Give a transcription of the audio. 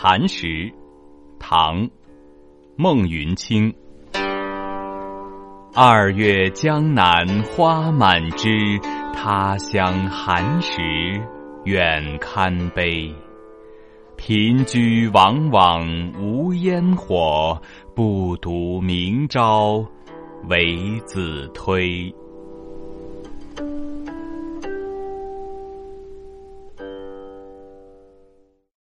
寒食唐孟云卿二月江南花满枝他乡寒食远堪悲。贫居往往无烟火不独明朝为子推。